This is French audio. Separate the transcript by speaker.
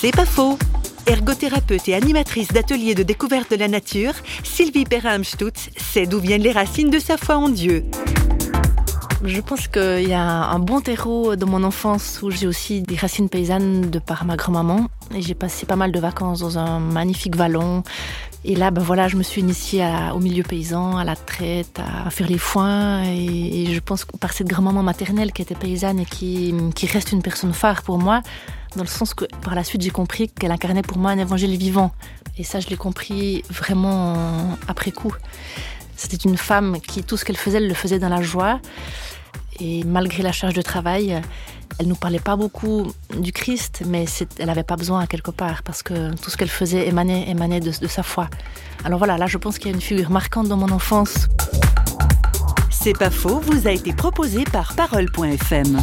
Speaker 1: C'est pas faux. Ergothérapeute et animatrice d'ateliers de découverte de la nature, Sylvie Perrin-Stutz sait d'où viennent les racines de sa foi en Dieu.
Speaker 2: Je pense qu'il y a un bon terreau dans mon enfance où j'ai aussi des racines paysannes de par ma grand-maman. Et j'ai passé pas mal de vacances dans un magnifique vallon. Et là, ben voilà, je me suis initiée au milieu paysan, à la traite, à faire les foins. Et, je pense que par cette grand-maman maternelle qui était paysanne et qui reste une personne phare pour moi, dans le sens que par la suite j'ai compris qu'elle incarnait pour moi un évangile vivant. Et ça, je l'ai compris vraiment après coup. C'était une femme qui, tout ce qu'elle faisait, elle le faisait dans la joie. Et malgré la charge de travail, elle nous parlait pas beaucoup du Christ, mais elle n'avait pas besoin quelque part parce que tout ce qu'elle faisait émanait, émanait de, de sa foi. Alors voilà, là je pense qu'il y a une figure marquante dans mon enfance.
Speaker 1: C'est pas faux, vous a été proposé par Parole.fm.